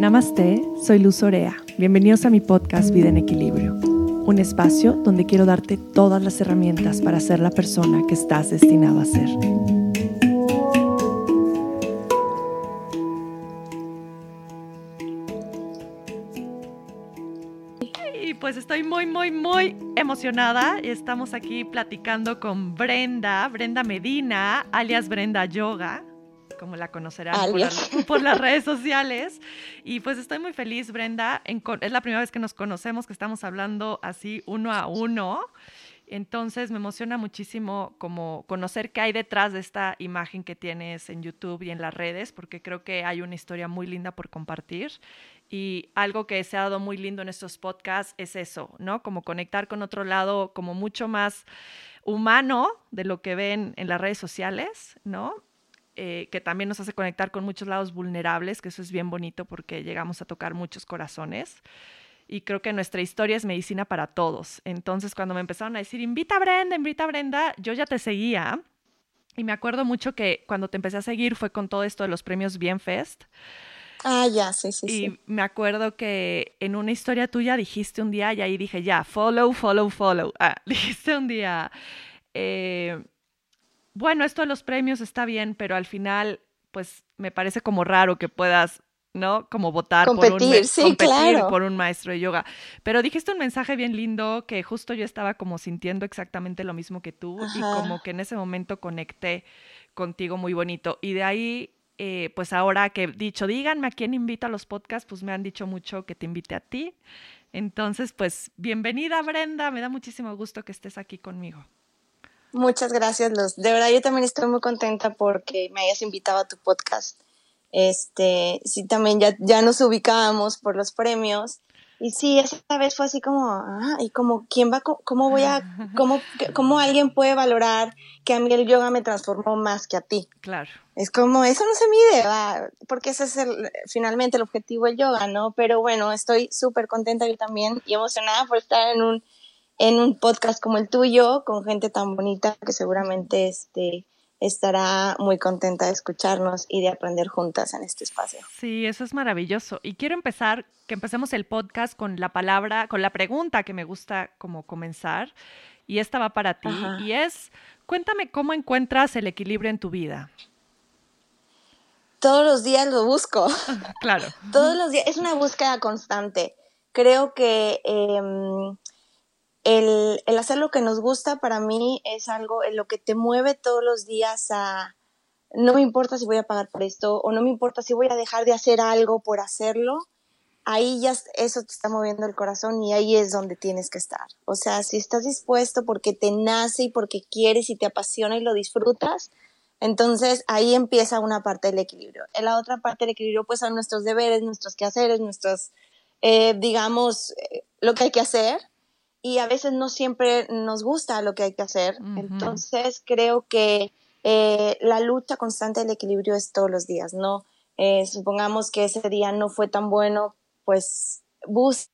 Namaste, soy Luz Orea. Bienvenidos a mi podcast Vida en Equilibrio, un espacio donde quiero darte todas las herramientas para ser la persona que estás destinado a ser. Y pues estoy muy, muy, muy emocionada. Estamos aquí platicando con Brenda, Brenda Medina, alias Brenda Yoga como la conocerán por, las redes sociales. Y pues estoy muy feliz, Brenda. es la primera vez que nos conocemos, que estamos hablando así uno a uno. Entonces me emociona muchísimo como conocer qué hay detrás de esta imagen que tienes en YouTube y en las redes, porque creo que hay una historia muy linda por compartir. Y algo que se ha dado muy lindo en estos podcasts es eso, ¿no? Como conectar con otro lado como mucho más humano de lo que ven en las redes sociales, ¿no? Eh, que también nos hace conectar con muchos lados vulnerables, que eso es bien bonito porque llegamos a tocar muchos corazones. Y creo que nuestra historia es medicina para todos. Entonces, cuando me empezaron a decir, invita a Brenda, invita a Brenda, yo ya te seguía. Y me acuerdo mucho que cuando te empecé a seguir fue con todo esto de los premios Bienfest. Ah, ya, sí, sí. Y me acuerdo que en una historia tuya dijiste un día, y ahí dije, ya, follow, follow, follow. Ah, dijiste un día, eh, bueno, esto de los premios está bien, pero al final, pues me parece como raro que puedas, ¿no? Como votar por, un, competir por un maestro de yoga. Pero dijiste un mensaje bien lindo que justo yo estaba como sintiendo exactamente lo mismo que tú y como que en ese momento conecté contigo muy bonito. Y de ahí, eh, pues ahora que he dicho, díganme a quién invita a los podcasts, pues me han dicho mucho que te invite a ti. Entonces, pues bienvenida Brenda, me da muchísimo gusto que estés aquí conmigo. Muchas gracias, Luz. De verdad, yo también estoy muy contenta porque me hayas invitado a tu podcast. Este, sí, también ya, ya nos ubicábamos por los premios. Y sí, esa vez fue así como, ah, y como, ¿quién va, cómo voy a, cómo, cómo alguien puede valorar que a mí el yoga me transformó más que a ti? Claro. Es como, eso no se mide, ¿va? porque ese es el, finalmente el objetivo del yoga, ¿no? Pero bueno, estoy súper contenta yo también y emocionada por estar en un en un podcast como el tuyo, con gente tan bonita que seguramente este, estará muy contenta de escucharnos y de aprender juntas en este espacio. Sí, eso es maravilloso. Y quiero empezar, que empecemos el podcast con la palabra, con la pregunta que me gusta como comenzar. Y esta va para ti. Y es, cuéntame cómo encuentras el equilibrio en tu vida. Todos los días lo busco. claro. Todos los días. Es una búsqueda constante. Creo que em, el, el, hacer lo que nos gusta para mí es algo en lo que te mueve todos los días a no me importa si voy a pagar por esto o no me importa si voy a dejar de hacer algo por hacerlo, ahí ya eso te está moviendo el corazón y ahí es donde tienes que estar. O sea, si estás dispuesto porque te nace y porque quieres y te apasiona y lo disfrutas, entonces ahí empieza una parte del equilibrio. En la otra parte del equilibrio pues son nuestros deberes, nuestros quehaceres, nuestros, eh, digamos, eh, lo que hay que hacer y a veces no siempre nos gusta lo que hay que hacer. Entonces creo que eh, la lucha constante del equilibrio es todos los días, ¿no? Eh, supongamos que ese día no fue tan bueno, pues busca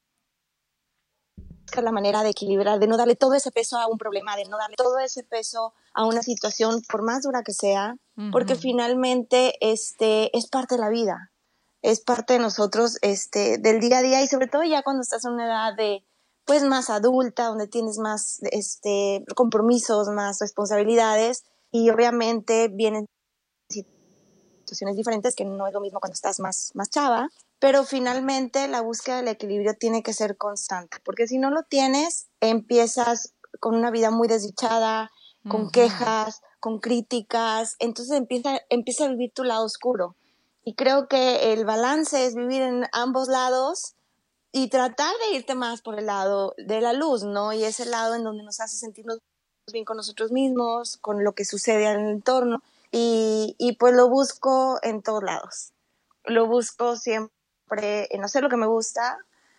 la manera de equilibrar, de no darle todo ese peso a un problema, de no darle todo ese peso a una situación, por más dura que sea, porque finalmente este, es parte de la vida, es parte de nosotros, este, del día a día y sobre todo ya cuando estás en una edad de pues más adulta, donde tienes más este, compromisos, más responsabilidades y obviamente vienen situaciones diferentes que no es lo mismo cuando estás más, más chava, pero finalmente la búsqueda del equilibrio tiene que ser constante, porque si no lo tienes, empiezas con una vida muy desdichada, con quejas, con críticas, entonces empieza, empieza a vivir tu lado oscuro. Y creo que el balance es vivir en ambos lados y tratar de irte más por el lado de la luz, ¿no? Y ese lado en donde nos hace sentirnos bien con nosotros mismos, con lo que sucede en el entorno. Y, y pues lo busco en todos lados. Lo busco siempre en hacer lo que me gusta,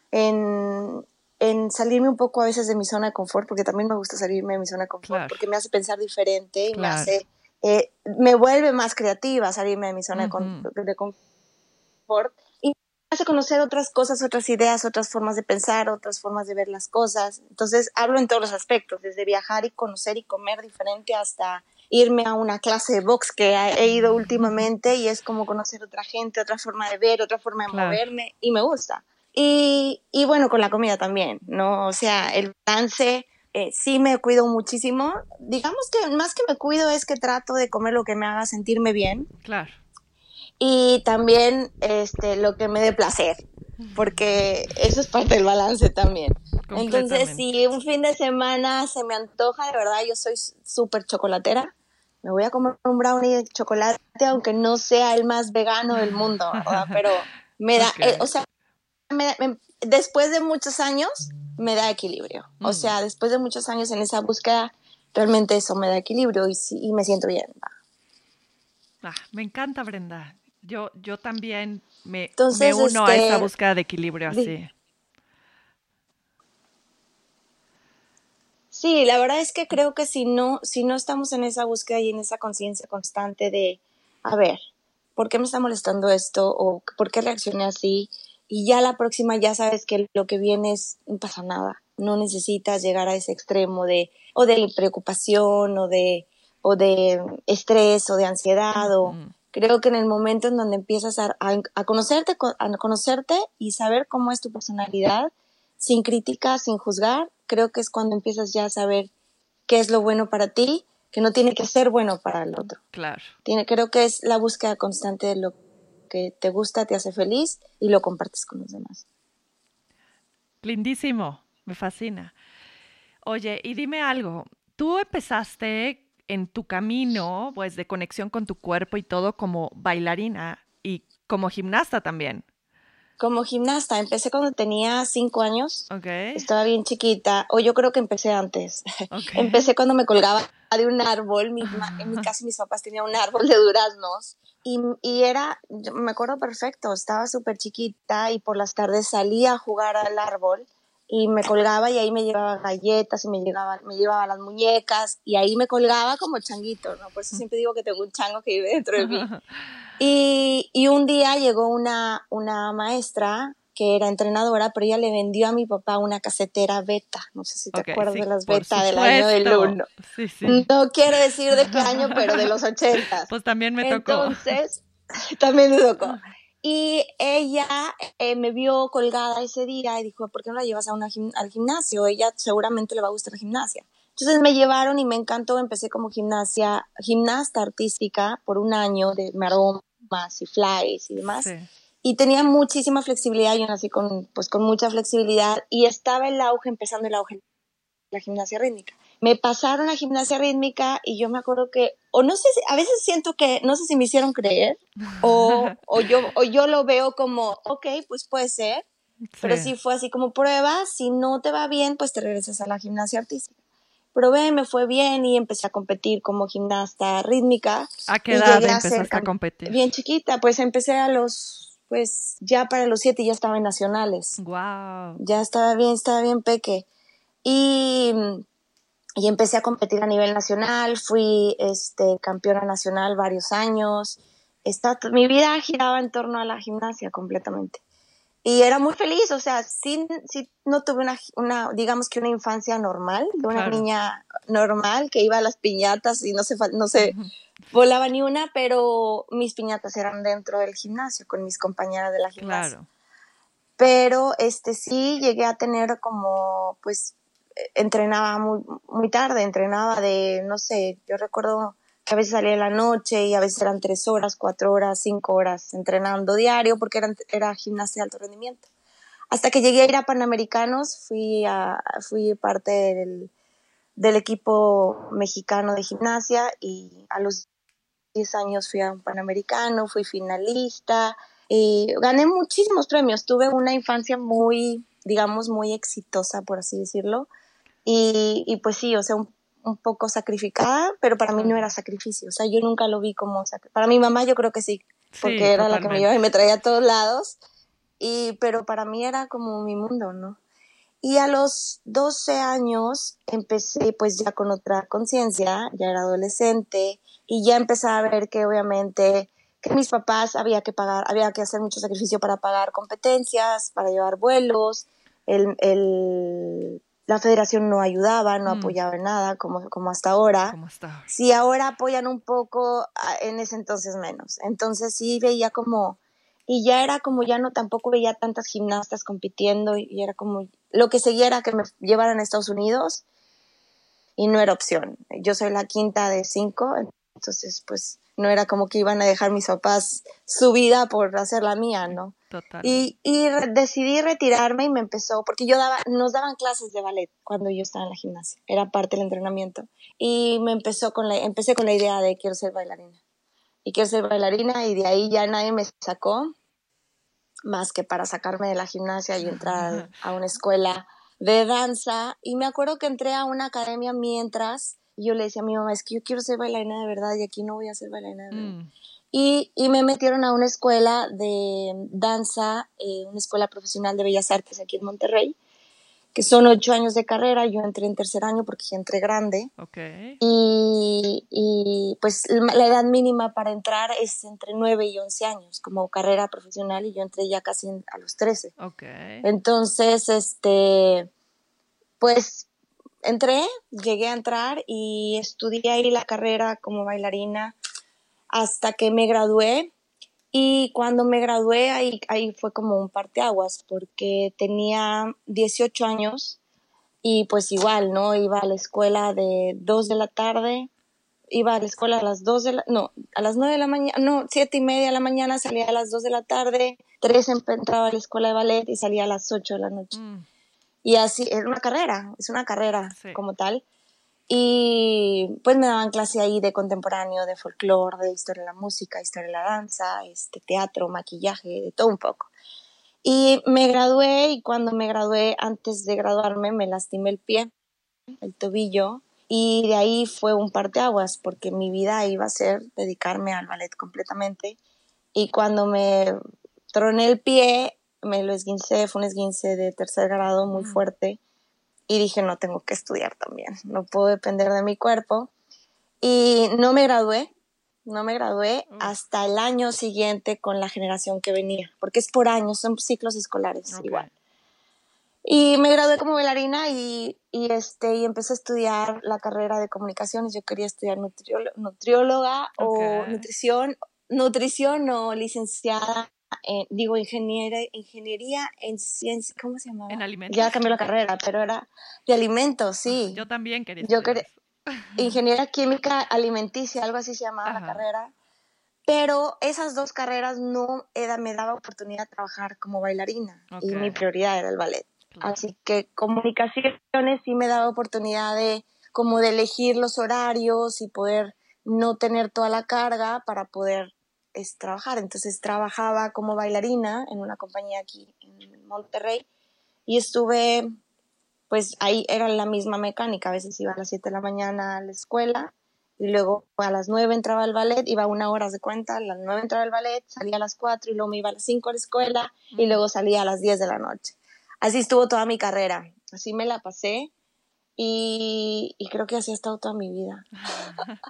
en, en salirme un poco a veces de mi zona de confort, porque también me gusta salirme de mi zona de confort, porque me hace pensar diferente y me hace, eh, me vuelve más creativa salirme de mi zona de, de confort hace conocer otras cosas, otras ideas, otras formas de pensar, otras formas de ver las cosas. Entonces, hablo en todos los aspectos, desde viajar y conocer y comer diferente hasta irme a una clase de box que he ido últimamente y es como conocer otra gente, otra forma de ver, otra forma de moverme y me gusta. Y, y, bueno, con la comida también, ¿no? O sea, el balance eh, sí me cuido muchísimo. Digamos que más que me cuido es que trato de comer lo que me haga sentirme bien. Claro. Y también este, lo que me dé placer, porque eso es parte del balance también. Entonces, si un fin de semana se me antoja, de verdad, yo soy súper chocolatera me voy a comer un brownie de chocolate, aunque no sea el más vegano del mundo, pero me da, eh, o sea, después de muchos años me da equilibrio. O mm. sea, después de muchos años en esa búsqueda, realmente eso me da equilibrio y, y me siento bien. Ah, me encanta, Brenda. Yo, yo también me, me uno a esa este, búsqueda de equilibrio así. Sí, la verdad es que creo que si no, si no estamos en esa búsqueda y en esa conciencia constante de, a ver, ¿por qué me está molestando esto? ¿O por qué reaccioné así? Y ya la próxima ya sabes que lo que viene es, no pasa nada. No necesitas llegar a ese extremo de, o de preocupación, o de, o de estrés, o de ansiedad, o creo que en el momento en donde empiezas a, a, conocerte, a conocerte y saber cómo es tu personalidad, sin crítica, sin juzgar, creo que es cuando empiezas ya a saber qué es lo bueno para ti, que no tiene que ser bueno para el otro. Claro. Tiene, creo que es la búsqueda constante de lo que te gusta, te hace feliz y lo compartes con los demás. Lindísimo, me fascina. Oye, y dime algo, tú empezaste en tu camino, pues, de conexión con tu cuerpo y todo como bailarina y como gimnasta también. Como gimnasta, empecé cuando tenía cinco años. Estaba bien chiquita, o yo creo que empecé antes. empecé cuando me colgaba de un árbol. en mi casa mis papás tenían un árbol de duraznos. Y, y era, me acuerdo perfecto, estaba súper chiquita y por las tardes salía a jugar al árbol y me colgaba y ahí me llevaba galletas y me, llevaba, me llevaba las muñecas y ahí me colgaba como changuito, ¿no? Por eso siempre digo que tengo un chango que vive dentro de mí. Y, y un día llegó una, una maestra que era entrenadora, pero ella le vendió a mi papá una casetera beta. No sé si te acuerdas de las beta del año del uno. Sí, sí. No quiero decir de qué año, pero de los 80. Pues también me tocó. Entonces, también me tocó. Y ella eh, me vio colgada ese día y dijo, ¿por qué no la llevas a una al gimnasio? Ella seguramente le va a gustar la gimnasia. Entonces me llevaron y me encantó. Empecé como gimnasia, gimnasta artística por un año de maroma más y flies y demás. Y tenía muchísima flexibilidad, yo nací con, pues, con mucha flexibilidad y estaba el auge, empezando el auge la gimnasia rítmica. Me pasaron a gimnasia rítmica y yo me acuerdo que, o no sé, a veces siento que, no sé si me hicieron creer, o, o, yo, o yo lo veo como, ok, pues puede ser, pero sí fue así como prueba, si no te va bien, pues te regresas a la gimnasia artística probé, me fue bien y empecé a competir como gimnasta rítmica. ¿A qué edad empezaste a, competir? Bien chiquita, pues empecé a los, pues ya para los siete ya estaba en nacionales. Wow. Ya estaba bien, estaba bien peque. Y, y empecé a competir a nivel nacional, fui este, campeona nacional varios años. Esta, mi vida giraba en torno a la gimnasia completamente y era muy feliz, o sea, sí, sí no tuve una, una, digamos que una infancia normal, de una niña normal que iba a las piñatas y no se, no se volaba ni una, pero mis piñatas eran dentro del gimnasio, con mis compañeras de la gimnasia. Claro. Pero este sí llegué a tener como, pues, entrenaba muy, muy tarde, entrenaba de, no sé, yo recuerdo a veces salía en la noche y a veces eran tres horas, cuatro horas, cinco horas entrenando diario porque era, era gimnasia de alto rendimiento. Hasta que llegué a ir a Panamericanos, fui, a, fui parte del, del equipo mexicano de gimnasia y a los 10 años fui a un Panamericano, fui finalista y gané muchísimos premios. Tuve una infancia muy, digamos, muy exitosa, por así decirlo. Y, y pues sí, o sea, un un poco sacrificada, pero para mí no era sacrificio. O sea, yo nunca lo vi como Para mi mamá yo creo que sí, porque era la que me llevaba y me traía a todos lados. Y, pero para mí era como mi mundo, ¿no? Y a los 12 años empecé pues ya con otra conciencia, ya era adolescente y ya empecé a ver que obviamente que mis papás había que pagar, había que hacer mucho sacrificio para pagar competencias, para llevar vuelos, el, el la federación no ayudaba, no mm. apoyaba en nada, como, como hasta ahora. Como hasta Sí, ahora apoyan un poco, en ese entonces menos. Entonces sí veía como, y ya era como, ya no, tampoco veía tantas gimnastas compitiendo, y, era como, lo que seguía era que me llevaran a Estados Unidos, y no era opción. Yo soy la quinta de cinco, entonces pues no era como que iban a dejar mis papás su vida por hacer la mía, ¿no? Total. Y, y decidí retirarme y me empezó, porque yo daba, nos daban clases de ballet cuando yo estaba en la gimnasia, era parte del entrenamiento. Y me empezó con la, empecé con la idea de quiero ser bailarina. Y quiero ser bailarina y de ahí ya nadie me sacó, más que para sacarme de la gimnasia y entrar a una escuela de danza. Y me acuerdo que entré a una academia mientras yo le decía a mi mamá, es que yo quiero ser bailarina de verdad y aquí no voy a ser bailarina de verdad. Mm. Y, y, me metieron a una escuela de danza, eh, una escuela profesional de bellas artes aquí en Monterrey, que son ocho años de carrera. Yo entré en tercer año porque entré grande. Okay. Y, y, pues la edad mínima para entrar es entre nueve y once años como carrera profesional y yo entré ya casi a los trece. Okay. Entonces, este, pues entré, llegué a entrar y estudié ahí la carrera como bailarina hasta que me gradué. Y cuando me gradué, ahí, ahí fue como un parteaguas, porque tenía 18 años y pues igual, ¿no? Iba a la escuela de 2 de la tarde, iba a la escuela a las 2 de la, no, a las 9 de la mañana, no, 7 y media de la mañana, salía a las 2 de la tarde, 3 entraba a la escuela de ballet y salía a las 8 de la noche. Mm. Y así, es una carrera, es una carrera como tal. Y pues me daban clase ahí de contemporáneo, de folclore, de historia de la música, historia de la danza, este, teatro, maquillaje, de todo un poco. Y me gradué y cuando me gradué, antes de graduarme, me lastimé el pie, el tobillo, y de ahí fue un parteaguas, porque mi vida iba a ser dedicarme al ballet completamente. Y cuando me troné el pie, me lo esguincé, fue un esguince de tercer grado muy fuerte y dije, no, tengo que estudiar también, no puedo depender de mi cuerpo. Y no me gradué, no me gradué mm. hasta el año siguiente con la generación que venía, porque es por años, son ciclos escolares igual. Y me gradué como bailarina y, y, este, y empecé a estudiar la carrera de comunicaciones. Yo quería estudiar nutrióloga o nutrición, nutrición o licenciada eh, digo, ingeniería, ingeniería en ciencia, ¿cómo se llamaba? En alimentos. Ya cambió la carrera, pero era de alimentos, sí. Yo también quería. Yo quería, ingeniera química alimenticia, algo así se llamaba la carrera. Pero esas dos carreras no era, me daba oportunidad de trabajar como bailarina y mi prioridad era el ballet. Así que comunicaciones sí me daba oportunidad de como de elegir los horarios y poder no tener toda la carga para poder es trabajar. Entonces trabajaba como bailarina en una compañía aquí en Monterrey y estuve, pues ahí era la misma mecánica. A veces iba a las 7 de la mañana a la escuela y luego a las 9 entraba al ballet, iba una hora de cuenta, a las 9 entraba al ballet, salía a las 4 y luego me iba a las 5 a la escuela y luego salía a las 10 de la noche. Así estuvo toda mi carrera, así me la pasé y, y creo que así ha estado toda mi vida.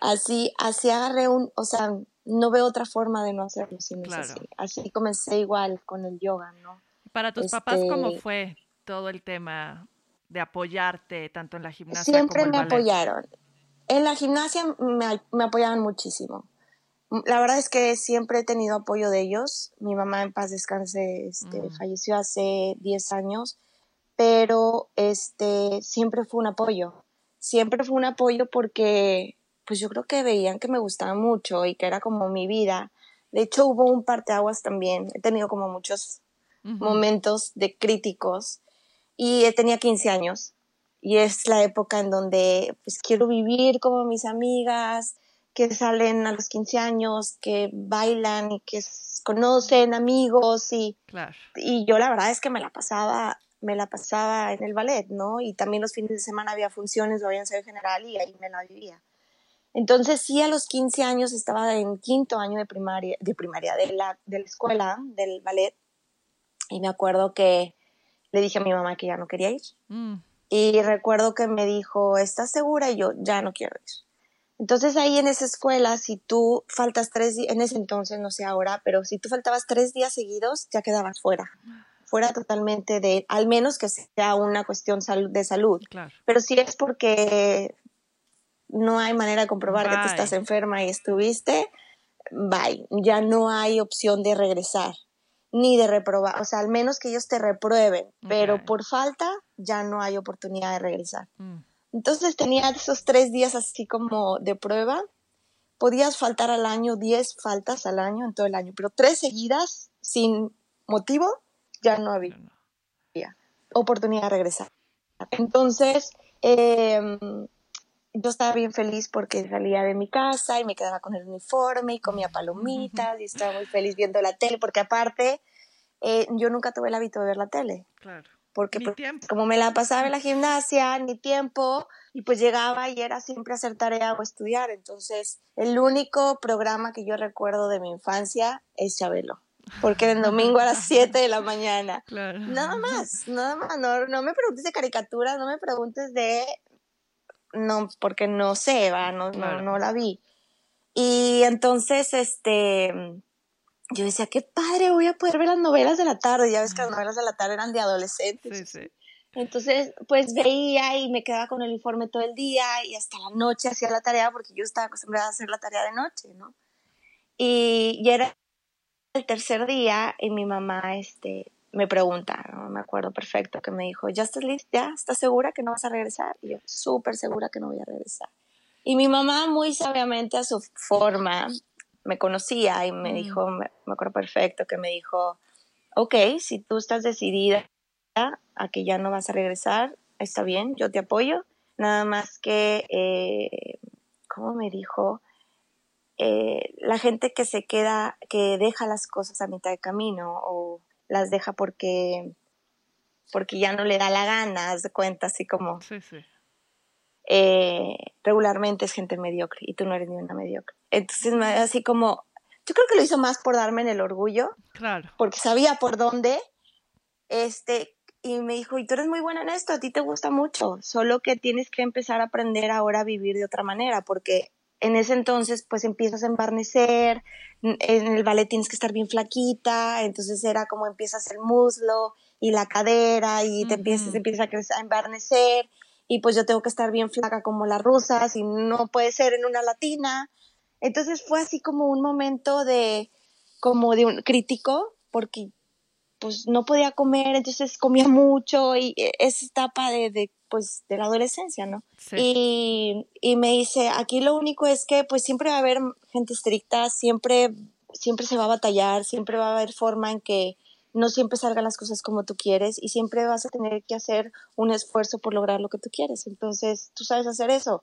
así, así agarré un, o sea, no veo otra forma de no hacerlo si no así. Así comencé igual con el yoga, ¿no? Para tus papás, ¿cómo este fue todo el tema de apoyarte tanto en la gimnasia Siempre como en me apoyaron. En la gimnasia me, me apoyaban muchísimo. La verdad es que siempre he tenido apoyo de ellos. Mi mamá en paz descanse, este, mm. falleció hace 10 años, pero este, siempre fue un apoyo. Siempre fue un apoyo porque pues yo creo que veían que me gustaba mucho y que era como mi vida. De hecho, hubo un parteaguas también. He tenido como muchos momentos de críticos y tenía 15 años y es la época en donde pues quiero vivir como mis amigas que salen a los 15 años, que bailan y que conocen amigos y, y yo la verdad es que me la pasaba me la pasaba en el ballet, ¿no? Y también los fines de semana había funciones, lo había en general y ahí me la vivía. Entonces sí, a los 15 años estaba en quinto año de primaria, de primaria, de la, de la escuela, del ballet, y me acuerdo que le dije a mi mamá que ya no quería ir. Mm. Y recuerdo que me dijo, ¿estás segura? Y yo, ya no quiero ir. Entonces ahí en esa escuela, si tú faltas tres días, en ese entonces, no sé ahora, pero si tú faltabas tres días seguidos, ya quedabas fuera. fuera totalmente de, al menos que sea una cuestión de salud. Claro. Pero si es porque no hay manera de comprobar que tú estás enferma y estuviste, bye, ya no hay opción de regresar ni de reprobar, o sea, al menos que ellos te reprueben, pero por falta ya no hay oportunidad de regresar. Mm. Entonces tenía esos tres días así como de prueba. Podías faltar al año, diez faltas al año en todo el año, pero tres seguidas sin motivo ya no había oportunidad de regresar. Entonces, em, yo estaba bien feliz porque salía de mi casa y me quedaba con el uniforme y comía palomitas y estaba muy feliz viendo la tele, porque aparte eh, yo nunca tuve el hábito de ver la tele. Claro. Porque pues, como me la pasaba en la gimnasia, ni tiempo, y pues llegaba y era siempre hacer tarea o estudiar. Entonces, el único programa que yo recuerdo de mi infancia es Chabelo porque el domingo a las 7 de la mañana. Nada más, nada más. No, no, me preguntes de caricaturas, no me preguntes de no, porque no sé, va, no, no, la vi. Y entonces, este, yo decía, qué padre, voy a poder ver las novelas de la tarde. Ya ves que las novelas de la tarde eran de adolescentes. Sí, sí. Entonces, pues veía y me quedaba con el informe todo el día y hasta la noche hacía la tarea porque yo estaba acostumbrada a hacer la tarea de noche, ¿no? Y, y era el tercer día y mi mamá, este, me pregunta, no me acuerdo perfecto, que me dijo, ¿ya estás lista? ¿Ya estás segura que no vas a regresar? Y yo, súper segura que no voy a regresar. Y mi mamá, muy sabiamente a su forma, me conocía y me mm. dijo, me, acuerdo perfecto, que me dijo, ok, si tú estás decidida a que ya no vas a regresar, está bien, yo te apoyo. Nada más que, eh, ¿cómo me dijo? Eh, la gente que se queda, que deja las cosas a mitad de camino o las deja porque, porque ya no le da la gana, haz de cuenta, así como... Sí, sí. Eh, regularmente es gente mediocre y tú no eres ni una mediocre. Entonces, así como, yo creo que lo hizo más por darme en el orgullo. Claro. Porque sabía por dónde. Este, y me dijo, y tú eres muy buena en esto, a ti te gusta mucho, solo que tienes que empezar a aprender ahora a vivir de otra manera, porque en ese entonces pues empiezas a embarnecer, en el ballet tienes que estar bien flaquita, entonces era como empiezas el muslo y la cadera y te empiezas, empieza a, embarnecer y pues yo tengo que estar bien flaca como las rusas y no puede ser en una latina. Entonces fue así como un momento de, como de un crítico, porque pues no podía comer, entonces comía mucho y e, esa etapa de, de pues de la adolescencia, ¿no? Y, y, me dice, aquí lo único es que pues siempre va a haber gente estricta, siempre, siempre se va a batallar, siempre va a haber forma en que no siempre salgan las cosas como tú quieres y siempre vas a tener que hacer un esfuerzo por lograr lo que tú quieres. Entonces, tú sabes hacer eso,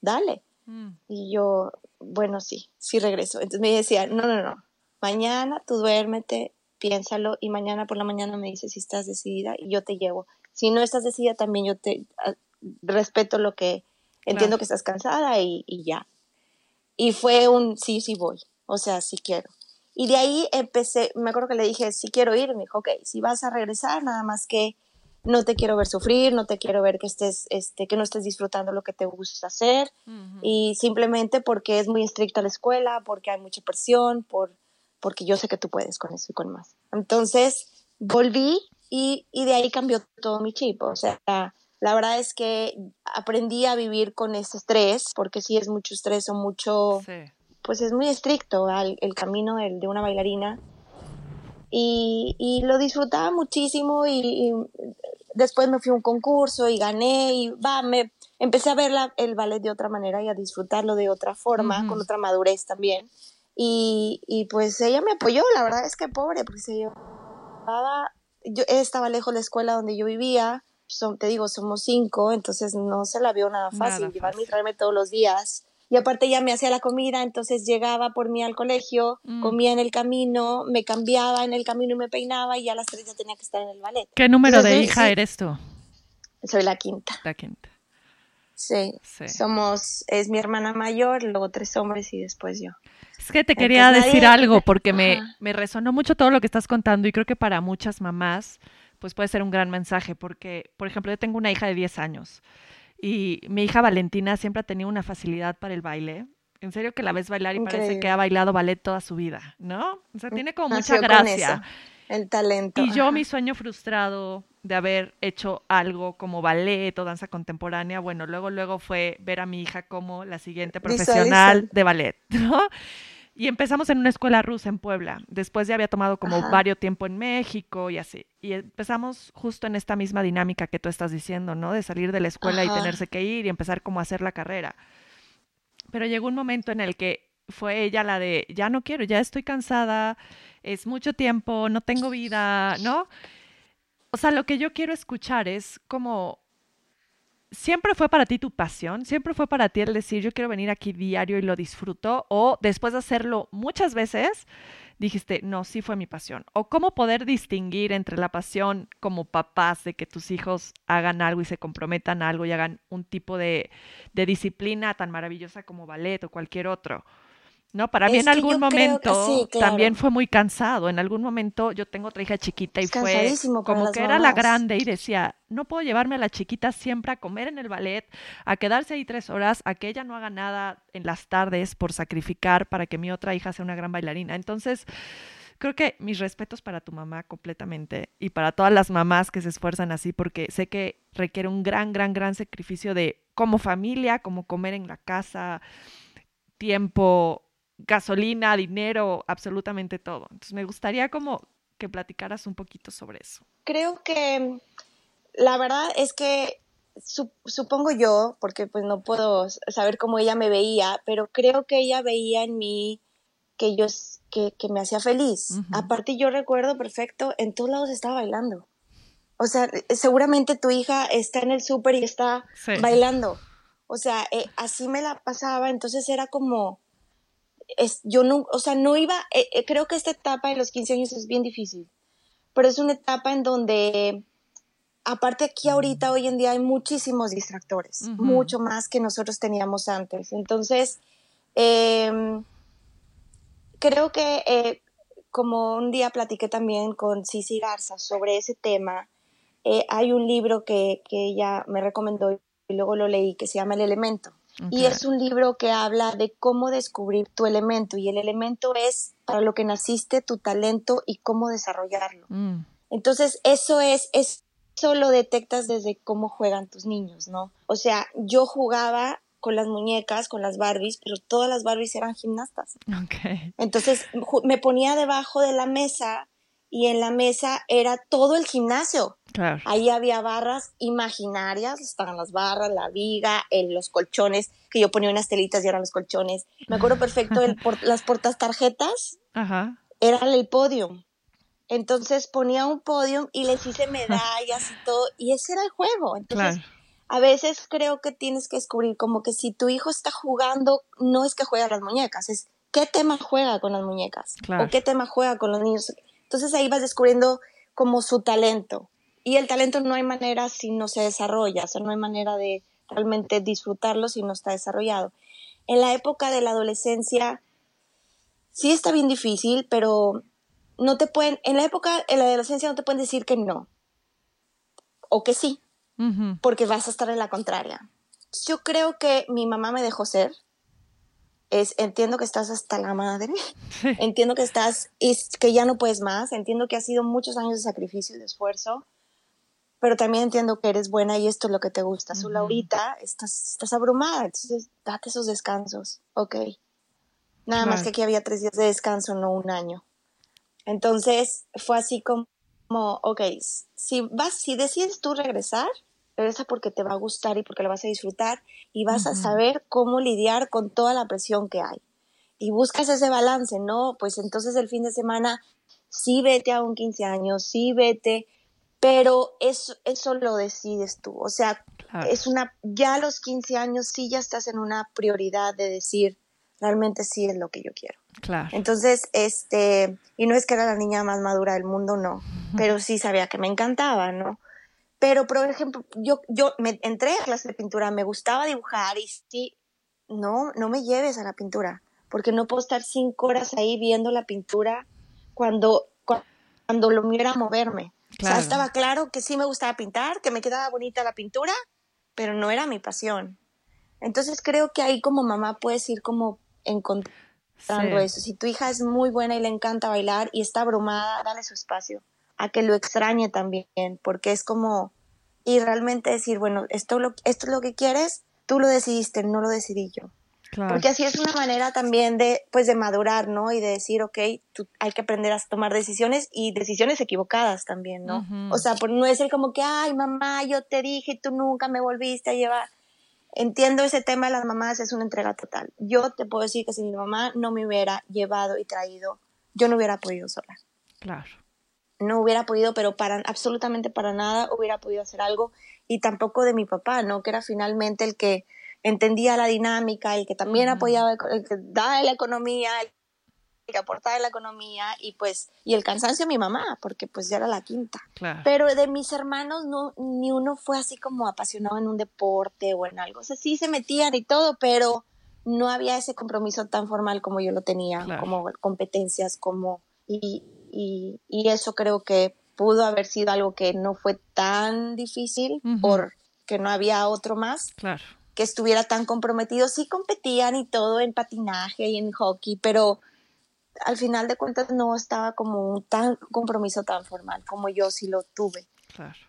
dale. Mm. Y yo, bueno, sí, sí regreso. Entonces me decía, no, no, no, mañana tú duérmete, piénsalo y mañana por la mañana me dices si estás decidida y yo te llevo si no estás decidida también yo te ah, respeto lo que entiendo que estás cansada y, ya. Y fue un sí, sí voy, o sea, sí quiero. Y de ahí empecé, me acuerdo que le dije, sí quiero ir, me dijo, ok, si vas a regresar, nada más que no te quiero ver sufrir, no te quiero ver que estés, este, que no estés disfrutando lo que te gusta hacer, y simplemente porque es muy estricta la escuela, porque hay mucha presión, por, porque yo sé que tú puedes con eso y con más. Entonces, volví y, y de ahí cambió todo mi chip. O sea, la verdad es que aprendí a vivir con ese estrés, porque sí es mucho estrés o mucho, pues es muy estricto el camino de, de una bailarina. Y, y, lo disfrutaba muchísimo y, después me fui a un concurso y gané y va, me empecé a ver la, el ballet de otra manera y a disfrutarlo de otra forma, con otra madurez también. Y, y pues ella me apoyó, la verdad es que pobre, porque se llevaba yo estaba lejos de la escuela donde yo vivía, son, te digo, somos cinco, entonces no se la vio nada fácil, llevarme y traerme todos los días. Y aparte ella me hacía la comida, entonces llegaba por mí al colegio, mm. comía en el camino, me cambiaba en el camino y me peinaba y a las tres ya tenía que estar en el ballet. ¿Qué número de hija eres tú? Soy la quinta. La quinta. Sí, sí, somos, es mi hermana mayor, luego tres hombres y después yo. Es que te quería decir algo porque me, me resonó mucho todo lo que estás contando y creo que para muchas mamás pues puede ser un gran mensaje porque, por ejemplo, yo tengo una hija de 10 años y mi hija Valentina siempre ha tenido una facilidad para el baile. En serio que la ves bailar y parece que ha bailado ballet toda su vida, ¿no? O sea, tiene como mucha gracia. El talento. Y yo mi sueño frustrado de haber hecho algo como ballet o danza contemporánea, bueno, luego luego fue ver a mi hija como la siguiente profesional de ballet, ¿no? Y empezamos en una escuela rusa en Puebla. Después ya había tomado como varios tiempo en México y así. Y empezamos justo en esta misma dinámica que tú estás diciendo, ¿no? De salir de la escuela y tenerse que ir y empezar como a hacer la carrera. Pero llegó un momento en el que fue ella la de, ya no quiero, ya estoy cansada, es mucho tiempo, no tengo vida, ¿no? O sea, lo que yo quiero escuchar es como ¿Siempre fue para ti tu pasión? ¿Siempre fue para ti el decir yo quiero venir aquí diario y lo disfruto? ¿O después de hacerlo muchas veces dijiste, no, sí fue mi pasión? ¿O cómo poder distinguir entre la pasión como papás de que tus hijos hagan algo y se comprometan a algo y hagan un tipo de, de disciplina tan maravillosa como ballet o cualquier otro? ¿No? Para mí en algún momento también fue muy cansado. En algún momento yo tengo otra hija chiquita y fue como que era la grande y decía, no puedo llevarme a la chiquita siempre a comer en el ballet, a quedarse ahí tres horas, a que ella no haga nada en las tardes por sacrificar para que mi otra hija sea una gran bailarina. Entonces, creo que mis respetos para tu mamá completamente y para todas las mamás que se esfuerzan así, porque sé que requiere un gran, gran, gran sacrificio de como familia, como comer en la casa, tiempo, gasolina, dinero, absolutamente todo. Entonces me gustaría como que platicaras un poquito sobre eso. Creo que la verdad es que supongo yo, porque pues no puedo saber cómo ella me veía, pero creo que ella veía en mí que yo que, me hacía feliz. Aparte yo recuerdo perfecto, en todos lados estaba bailando. O sea, seguramente tu hija está en el súper y está bailando. O sea, eh, así me la pasaba, entonces era como, es, yo no, o sea, no iba, eh, eh, creo que esta etapa de los 15 años es bien difícil, pero es una etapa en donde, aparte aquí ahorita, hoy en día hay muchísimos distractores, mucho más que nosotros teníamos antes. Entonces, em, creo que eh, como un día platiqué también con Cici Garza sobre ese tema, hay un libro que, que ella me recomendó y luego lo leí que se llama El Elemento. Y es un libro que habla de cómo descubrir tu elemento y el elemento es para lo que naciste, tu talento y cómo desarrollarlo. Mm. Entonces, eso es, eso lo detectas desde cómo juegan tus niños, ¿no? O sea, yo jugaba con las muñecas, con las Barbies, pero todas las Barbies eran gimnastas. Entonces, me ponía debajo de la mesa y en la mesa era todo el gimnasio. Ahí había barras imaginarias, estaban las barras, la viga, los colchones, que yo ponía unas telitas y eran los colchones. Me acuerdo perfecto, el, las portas tarjetas Ajá. era el podio. Entonces ponía un podio y les hice medallas y todo, y ese era el juego. Entonces, a veces creo que tienes que descubrir como que si tu hijo está jugando, no es que juega las muñecas, es qué tema juega con las muñecas o qué tema juega con los niños. Entonces ahí vas descubriendo como su talento. Y el talento no hay manera si no se desarrolla, o sea, no hay manera de realmente disfrutarlo si no está desarrollado. En la época de la adolescencia sí está bien difícil, pero no te pueden, en la época de la adolescencia no te pueden decir que no o que sí, porque vas a estar en la contraria. Yo creo que mi mamá me dejó ser, es entiendo que estás hasta la madre, entiendo que estás, y que ya no puedes más, entiendo que ha sido muchos años de sacrificio y de esfuerzo, pero también entiendo que eres buena y esto es lo que te gusta. Su Laurita, estás, estás abrumada, entonces date esos descansos, ok. Nada más que aquí había tres días de descanso, no un año. Entonces fue así como, ok, si, vas, si decides tú regresar, regresa porque te va a gustar y porque lo vas a disfrutar y vas a saber cómo lidiar con toda la presión que hay. Y buscas ese balance, ¿no? Pues entonces el fin de semana sí vete a un 15 años, sí vete, pero eso, eso lo decides tú. O sea, es una, ya a los 15 años sí ya estás en una prioridad de decir, realmente sí es lo que yo quiero. Claro. Entonces, este, y no es que era la niña más madura del mundo, no, pero sí sabía que me encantaba, ¿no? Pero, por ejemplo, yo, yo me entré a clase de pintura, me gustaba dibujar y sí, no, no me lleves a la pintura, porque no puedo estar cinco horas ahí viendo la pintura cuando, cuando lo mío era moverme. O sea, estaba claro que sí me gustaba pintar, que me quedaba bonita la pintura, pero no era mi pasión. Entonces creo que ahí como mamá puedes ir como encontrando eso. Si tu hija es muy buena y le encanta bailar y está abrumada, dale su espacio a que lo extrañe también, porque es como, y realmente decir, bueno, esto, lo, esto es lo que quieres, tú lo decidiste, no lo decidí yo. Porque así es una manera también de, pues, de madurar, ¿no? Y de decir, ok, tú, hay que aprender a tomar decisiones y decisiones equivocadas también, ¿no? O sea, pues no es el como que, ay, mamá, yo te dije, tú nunca me volviste a llevar. Entiendo ese tema de las mamás, es una entrega total. Yo te puedo decir que si mi mamá no me hubiera llevado y traído, yo no hubiera podido sola. Claro. No hubiera podido, pero para absolutamente para nada hubiera podido hacer algo. Y tampoco de mi papá, ¿no? Que era finalmente el que entendía la dinámica, el que también apoyaba, el que daba la economía, el que aportaba la economía y pues, y el cansancio de mi mamá, porque pues ya era la quinta. Pero de mis hermanos no, ni uno fue así como apasionado en un deporte o en algo. O sea, sí se metían y todo, pero no había ese compromiso tan formal como yo lo tenía, como competencias, como, y, y, y, eso creo que pudo haber sido algo que no fue tan difícil porque no había otro más. Claro que estuviera tan comprometido. Sí competían y todo en patinaje y en hockey, pero al final de cuentas no estaba como un tan compromiso tan formal como yo sí lo tuve.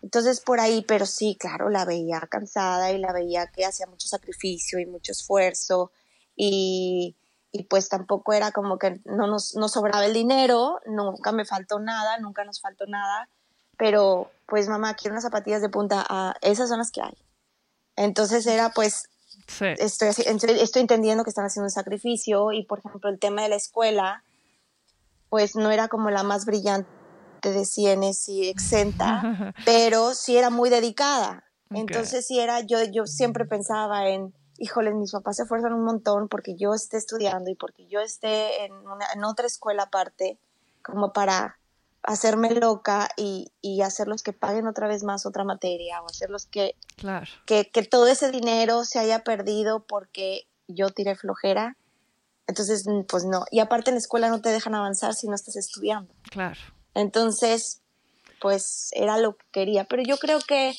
Entonces por ahí, pero sí, claro, la veía cansada y la veía que hacía mucho sacrificio y mucho esfuerzo y, y pues tampoco era como que no nos no sobraba el dinero, nunca me faltó nada, nunca nos faltó nada, pero pues mamá, quiero unas zapatillas de punta, a esas son las que hay. Entonces era pues, estoy, estoy entendiendo que están haciendo un sacrificio y por ejemplo el tema de la escuela, pues no era como la más brillante de cienes y exenta, pero sí era muy dedicada. Entonces sí era, yo, yo siempre pensaba en, híjole, mis papás se esfuerzan un montón porque yo esté estudiando y porque yo esté en, en otra escuela aparte, como para hacerme loca y, y, hacerlos que paguen otra vez más otra materia o hacerlos que, claro. que, que todo ese dinero se haya perdido porque yo tiré flojera. Entonces, pues no. Y aparte en la escuela no te dejan avanzar si no estás estudiando. Claro. Entonces, pues era lo que quería. Pero yo creo que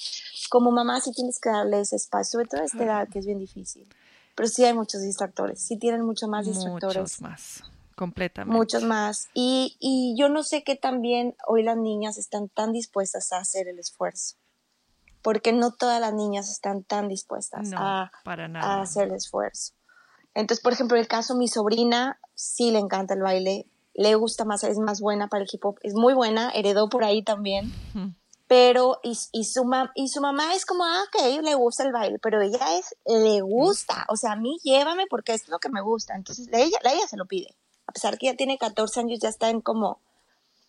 como mamá sí tienes que darle ese espacio, sobre todo a esta edad que es bien difícil. Pero sí hay muchos distractores, sí tienen mucho más distractores. Muchos más completamente. Muchos más. Y, y yo no sé qué también hoy las niñas están tan dispuestas a hacer el esfuerzo, porque no todas las niñas están tan dispuestas a, a hacer el esfuerzo. Entonces, por ejemplo, el caso mi sobrina sí le encanta el baile, le gusta más, es más buena para el hip hop, es muy buena, heredó por ahí también. Pero, y, y, su y su mamá es como, ah, ok, le gusta el baile, pero ella es, le gusta, o sea, a mí llévame porque es lo que me gusta, entonces ella, ella se lo pide a pesar que ya tiene 14 años, ya está en como...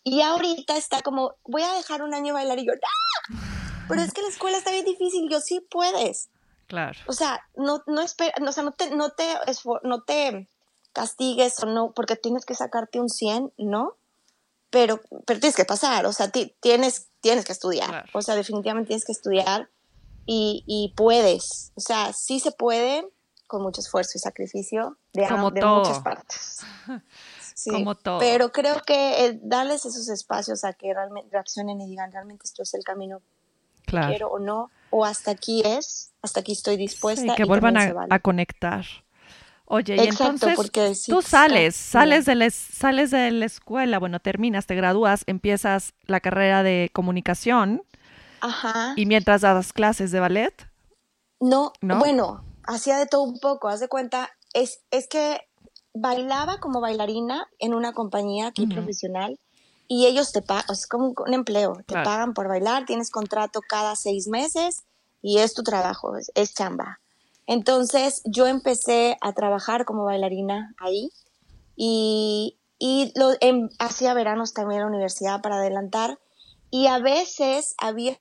Y ahorita está como, voy a dejar un año bailar y yo, ¡ah! Pero es que la escuela está bien difícil, yo sí puedes. Claro. O sea, no, no, espera, o sea, no te, no te, no te castigues o no, porque tienes que sacarte un 100, ¿no? Pero, pero tienes que pasar, o sea, tienes, tienes que estudiar, o sea, definitivamente tienes que estudiar y, y puedes, o sea, sí se puede, con mucho esfuerzo y sacrificio de, de muchas partes. Como todo. Pero creo que darles esos espacios a que realmente reaccionen y digan realmente esto es el camino que quiero o no, o hasta aquí es, hasta aquí estoy dispuesta. y que vuelvan a, conectar. Oye, y entonces tú sales, sales de, la, sales de la escuela, bueno, terminas, te gradúas, empiezas la carrera de comunicación. Ajá. Y mientras das clases de ballet. No, ¿No? bueno, hacía de todo un poco, haz de cuenta, es, es que bailaba como bailarina en una compañía aquí profesional y ellos te pagan, es como un empleo, te pagan por bailar, tienes contrato cada seis meses y es tu trabajo, es, chamba. Entonces yo empecé a trabajar como bailarina ahí y, y lo, em, hacía veranos también en la universidad para adelantar y a veces había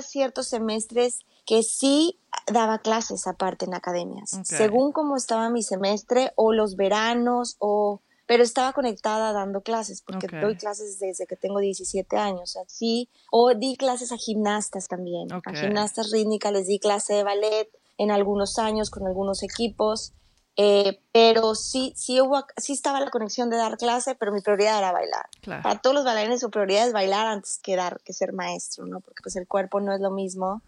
ciertos semestres que sí daba clases aparte en academias, según cómo estaba mi semestre o los veranos o pero estaba conectada dando clases porque doy clases desde que tengo 17 años, así o di clases a gimnastas también, a gimnastas rítmicas les di clase de ballet en algunos años con algunos equipos, eh, pero sí, sí, hubo, sí estaba la conexión de dar clase, pero mi prioridad era bailar. Para todos los bailarines su prioridad es bailar antes que dar, que ser maestro, ¿no? Porque pues el cuerpo no es lo mismo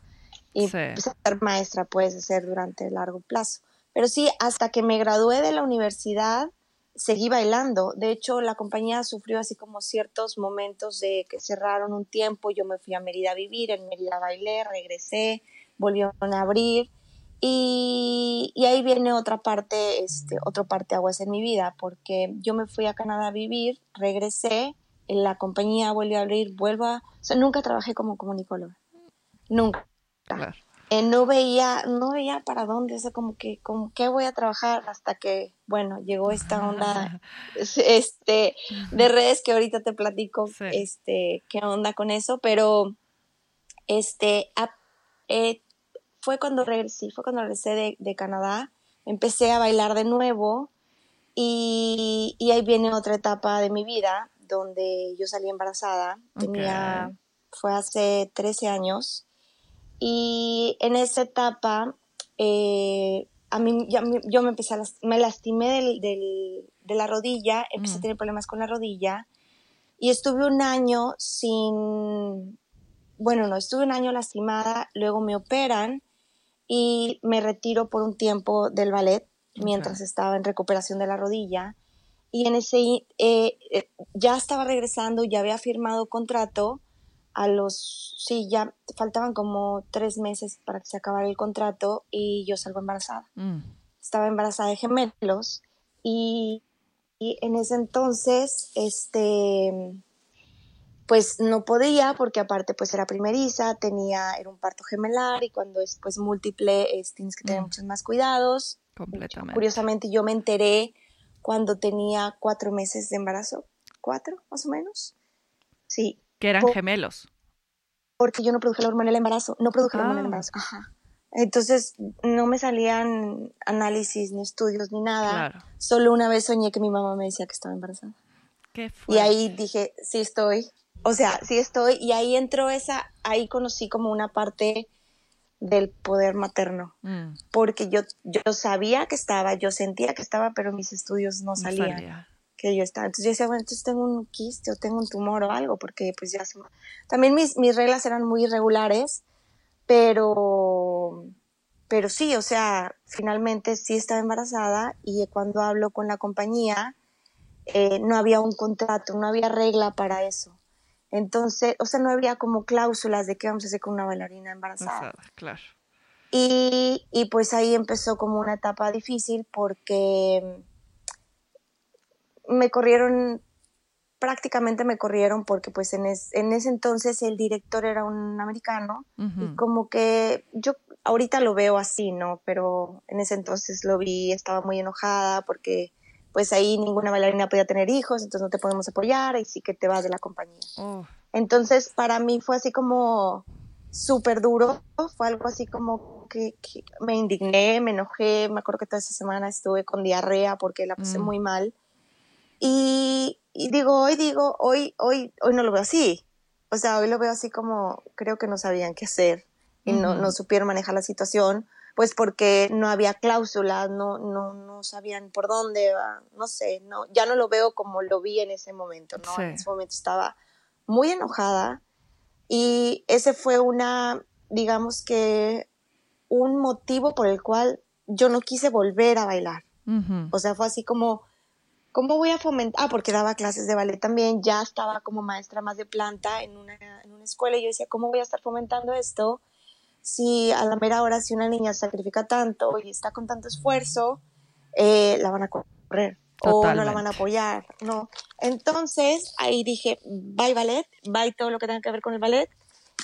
y pues, ser maestra puedes ser durante largo plazo. Pero sí, hasta que me gradué de la universidad, seguí bailando. De hecho, la compañía sufrió así como ciertos momentos de que cerraron un tiempo. Yo me fui a Mérida a vivir, en Mérida bailé, regresé, volvieron a abrir. Y, y, ahí viene otra parte, este, otro parte aguas en mi vida, porque yo me fui a Canadá a vivir, regresé, la compañía volvió a abrir, vuelvo a... O sea, nunca trabajé como comunicóloga. Nunca. Eh, no veía, no veía para dónde, o sea, como que, como que voy a trabajar hasta que, bueno, llegó esta onda, este, de redes que ahorita te platico, este, qué onda con eso, pero, este, eh, fue cuando regresé, fue cuando regresé de, Canadá, empecé a bailar de nuevo y, ahí viene otra etapa de mi vida donde yo salí embarazada, tenía, fue hace 13 años y en esa etapa, eh, a mí, yo me empecé a, me lastimé del, de la rodilla, empecé a mm. tener problemas con la rodilla y estuve un año sin, bueno, no, estuve un año lastimada, luego me operan y me retiro por un tiempo del ballet mientras estaba en recuperación de la rodilla. Y en ese, eh, eh, ya estaba regresando, ya había firmado contrato a los, sí, ya faltaban como tres meses para que se acabara el contrato y yo salgo embarazada. Mm. Estaba embarazada de gemelos y, en ese entonces, este, pues no podía porque aparte pues era primeriza, tenía, era un parto gemelar y cuando es pues múltiple tienes que tener mm. muchos más cuidados. Completamente. Curiosamente yo me enteré cuando tenía cuatro meses de embarazo, cuatro más o menos. Sí, que eran gemelos. Porque yo no produje la hormona del embarazo, no produje la hormona del ah. embarazo. Ajá. Entonces no me salían análisis, ni estudios, ni nada. Solo una vez soñé que mi mamá me decía que estaba embarazada. ¿Qué? Y ahí dije, sí estoy. O sea, sí estoy. Y ahí entró esa, ahí conocí como una parte del poder materno. Mm. Porque yo, yo sabía que estaba, yo sentía que estaba, pero mis estudios no, salían que yo estaba. Entonces yo decía, bueno, entonces tengo un quiste o tengo un tumor o algo, porque pues ya... También mis, mis reglas eran muy irregulares, pero, pero sí, o sea, finalmente sí estaba embarazada y cuando hablo con la compañía, eh, no había un contrato, no había regla para eso. Entonces, o sea, no había como cláusulas de qué vamos a hacer con una bailarina embarazada. Claro. Y, y pues ahí empezó como una etapa difícil porque me corrieron, prácticamente me corrieron porque pues en, en ese entonces el director era un americano y como que yo ahorita lo veo así, ¿no? Pero en ese entonces lo vi, estaba muy enojada porque pues ahí ninguna bailarina podía tener hijos, entonces no te podemos apoyar y sí que te vas de la compañía. Entonces para mí fue así como súper duro, fue algo así como que, me indigné, me enojé, me acuerdo que toda esa semana estuve con diarrea porque la pasé mm. muy mal y, digo, hoy digo, hoy, hoy, hoy no lo veo así. O sea, hoy lo veo así como creo que no sabían qué hacer y no, no supieron manejar la situación, pues porque no había cláusulas, no, no, no sabían por dónde, no sé, no, ya no lo veo como lo vi en ese momento, ¿no? En ese momento estaba muy enojada y ese fue una, digamos que, un motivo por el cual yo no quise volver a bailar. O sea, fue así como, ¿cómo voy a fomentar? Ah, porque daba clases de ballet también, ya estaba como maestra más de planta en una, en una escuela y yo decía, ¿cómo voy a estar fomentando esto? Si a la mera hora, si una niña sacrifica tanto y está con tanto esfuerzo, eh, la van a correr o no la van a apoyar, ¿no? Entonces ahí dije, bye ballet, bye todo lo que tenga que ver con el ballet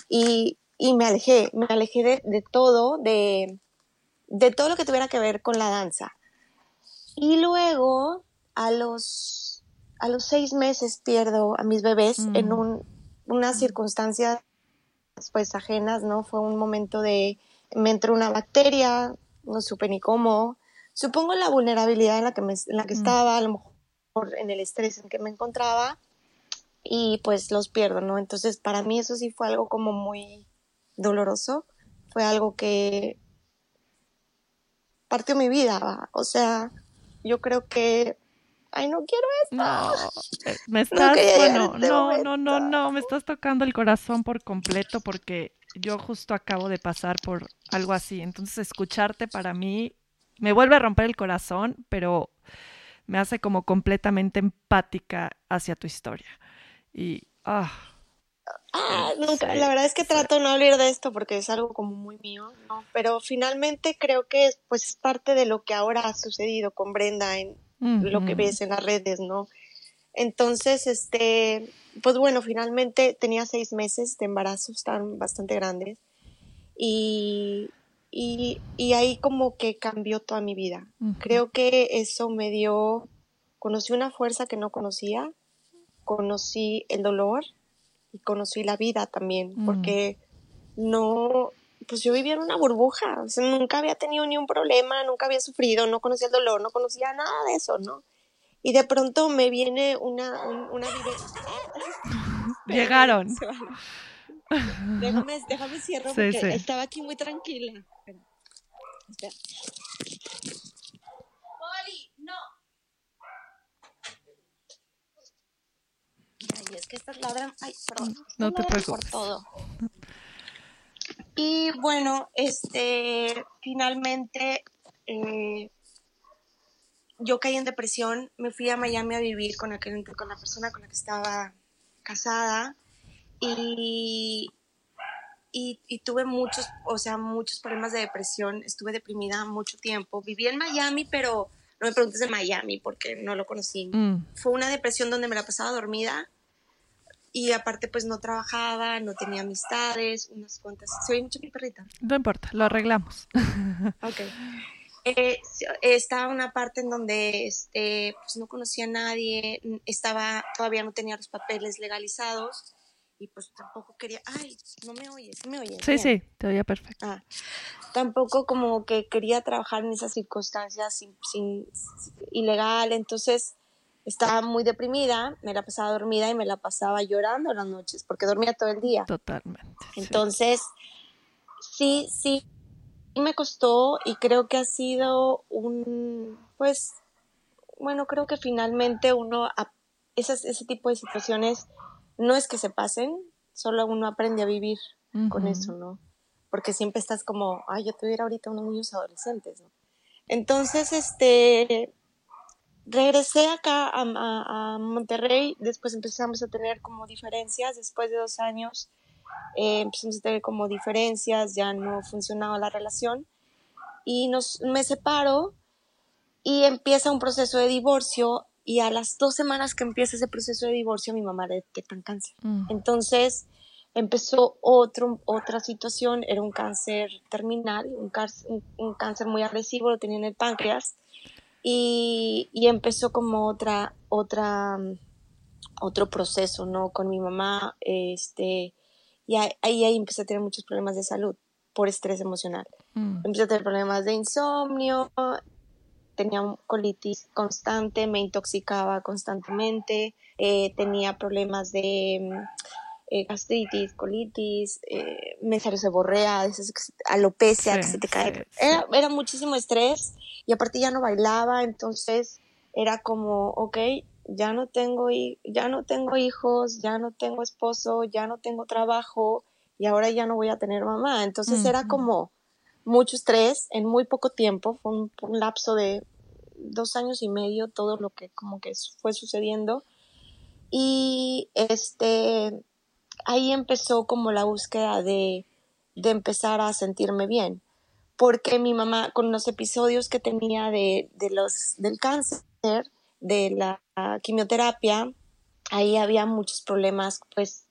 y, y me alejé, me alejé de, de todo, de, de todo lo que tuviera que ver con la danza. Y luego a los, a los seis meses pierdo a mis bebés en mm. un, unas circunstancias pues ajenas, ¿no? Fue un momento de, me entró una bacteria, no supe ni cómo. Supongo la vulnerabilidad en la que, me, en la que mm. estaba, a lo mejor en el estrés en que me encontraba, y pues los pierdo, ¿no? Entonces para mí eso sí fue algo como muy doloroso, fue algo que partió mi vida, o sea, yo creo que ay, no quiero esto. No, eh, me estás, bueno, este no, no, no, no, me estás tocando el corazón por completo porque yo justo acabo de pasar por algo así. Entonces, escucharte para mí me vuelve a romper el corazón, pero me hace como completamente empática hacia tu historia. Y, ah. Ah, nunca, la verdad es que trato de no hablar de esto porque es algo como muy mío, ¿no? Pero finalmente creo que es, pues, es parte de lo que ahora ha sucedido con Brenda en lo que ves en las redes, ¿no? Entonces, este, pues bueno, finalmente tenía seis meses de embarazo, estaban bastante grandes. Y, y, y, ahí como que cambió toda mi vida. Creo que eso me dio, conocí una fuerza que no conocía, conocí el dolor y conocí la vida también, porque no, pues yo vivía en una burbuja, o sea, nunca había tenido ni un problema, nunca había sufrido, no conocía el dolor, no conocía nada de eso, ¿no? Y de pronto me viene una, una Llegaron. Déjame, déjame cierro porque estaba aquí muy tranquila. Espera. Poli, no. Ay, es que estas ladran. Ay, perdón. No te preocupes. Por todo. Y bueno, este, finalmente eh, yo caí en depresión, me fui a Miami a vivir con, aquel, con la persona con la que estaba casada y, y, tuve muchos, o sea, muchos problemas de depresión, estuve deprimida mucho tiempo, viví en Miami, pero no me preguntes de Miami porque no lo conocí. Mm. Fue una depresión donde me la pasaba dormida y aparte pues no trabajaba, no tenía amistades, unas cuantas. ¿Se oye mucho mi perrita? No importa, lo arreglamos. ok. Eh, estaba una parte en donde este, pues no conocía a nadie, estaba, todavía no tenía los papeles legalizados y pues tampoco quería, ay, no me oyes, ¿me oyes? Sí, sí, te oía perfecto. Ah, tampoco como que quería trabajar en esas circunstancias sin, sin, ilegal, entonces estaba muy deprimida, me la pasaba dormida y me la pasaba llorando las noches porque dormía todo el día. Totalmente. Entonces, sí, sí, me costó y creo que ha sido un, pues, bueno, creo que finalmente uno, esas, ese tipo de situaciones no es que se pasen, solo uno aprende a vivir con eso, ¿no? Porque siempre estás como, ay, yo tuviera ahorita unos niños adolescentes, ¿no? Entonces, este, regresé acá a, a, Monterrey, después empezamos a tener como diferencias, después de dos años eh, empezamos a tener como diferencias, ya no funcionaba la relación y nos, me separo y empieza un proceso de divorcio y a las dos semanas que empieza ese proceso de divorcio mi mamá le detectan cáncer. Mm. Entonces empezó otro, otra situación, era un cáncer terminal, un, un, cáncer muy agresivo, lo tenía en el páncreas y, y empezó como otra, otra, otro proceso, ¿no? Con mi mamá, este, y ahí, ahí empecé a tener muchos problemas de salud por estrés emocional. Mm. Empecé a tener problemas de insomnio, tenía colitis constante, me intoxicaba constantemente, eh, tenía problemas de eh, gastritis, colitis, eh, me salió seborrea, alopecia, que se te cae. Era, era, muchísimo estrés y aparte ya no bailaba, entonces era como, ok, ya no tengo, ya no tengo hijos, ya no tengo esposo, ya no tengo trabajo y ahora ya no voy a tener mamá. Entonces era como mucho estrés en muy poco tiempo, fue un, lapso de dos años y medio todo lo que como que fue sucediendo. Y este, ahí empezó como la búsqueda de, de empezar a sentirme bien, porque mi mamá con los episodios que tenía de, de los, del cáncer, de la quimioterapia, ahí había muchos problemas, pues,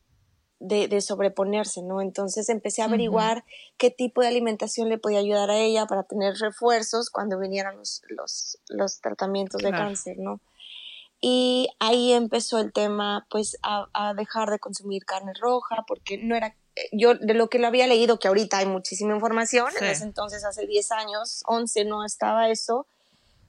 de, sobreponerse, ¿no? Entonces empecé a averiguar qué tipo de alimentación le podía ayudar a ella para tener refuerzos cuando vinieran los, los, tratamientos de cáncer, ¿no? Y ahí empezó el tema, pues, a, dejar de consumir carne roja, porque no era, yo de lo que lo había leído, que ahorita hay muchísima información, en ese entonces, hace 10 años, 11, no estaba eso,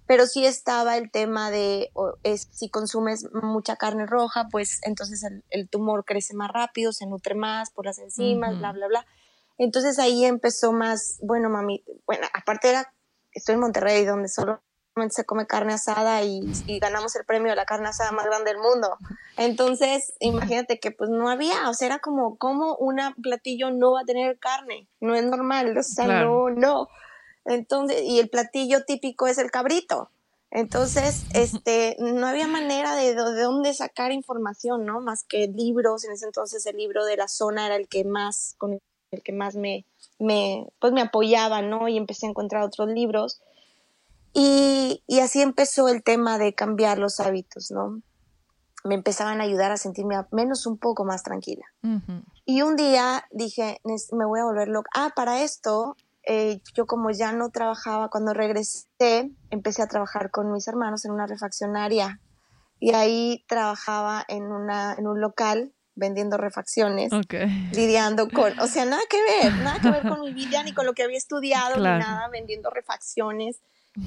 pero sí estaba el tema de es, si consumes mucha carne roja, pues entonces el, tumor crece más rápido, se nutre más por las enzimas, bla, bla, bla. Entonces ahí empezó más, bueno, mami, bueno, aparte era, estoy en Monterrey, donde solo se come carne asada y, ganamos el premio de la carne asada más grande del mundo. Entonces, imagínate que pues no había, o sea, era como, como un platillo no va a tener carne? No es normal, o sea, no, no. Entonces, y el platillo típico es el cabrito. Entonces, este, no había manera de, de, dónde sacar información, ¿no? Más que libros. En ese entonces el libro de la zona era el que más, con el que más me, me, pues me apoyaba, ¿no? Y empecé a encontrar otros libros. Y, y así empezó el tema de cambiar los hábitos, ¿no? Me empezaban a ayudar a sentirme menos un poco más tranquila. Y un día dije, me voy a volver loca. Ah, para esto eh, yo como ya no trabajaba, cuando regresé, empecé a trabajar con mis hermanos en una refaccionaria y ahí trabajaba en, una, en un local vendiendo refacciones, lidiando con, o sea, nada que ver, nada que ver con mi vida ni con lo que había estudiado, ni nada, vendiendo refacciones,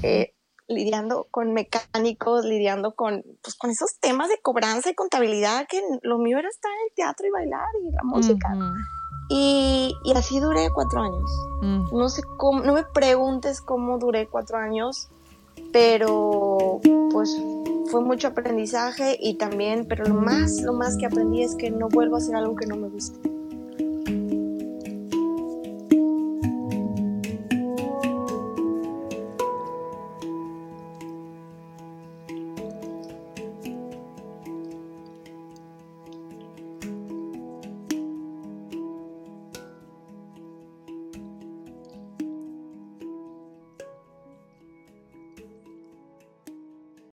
eh, lidiando con mecánicos, lidiando con, pues, con esos temas de cobranza y contabilidad, que lo mío era estar en el teatro y bailar y la música. Y, así duré cuatro años. Mm. No sé cómo, no me preguntes cómo duré cuatro años, pero pues fue mucho aprendizaje y también, pero lo más, lo más que aprendí es que no vuelvo a hacer algo que no me guste.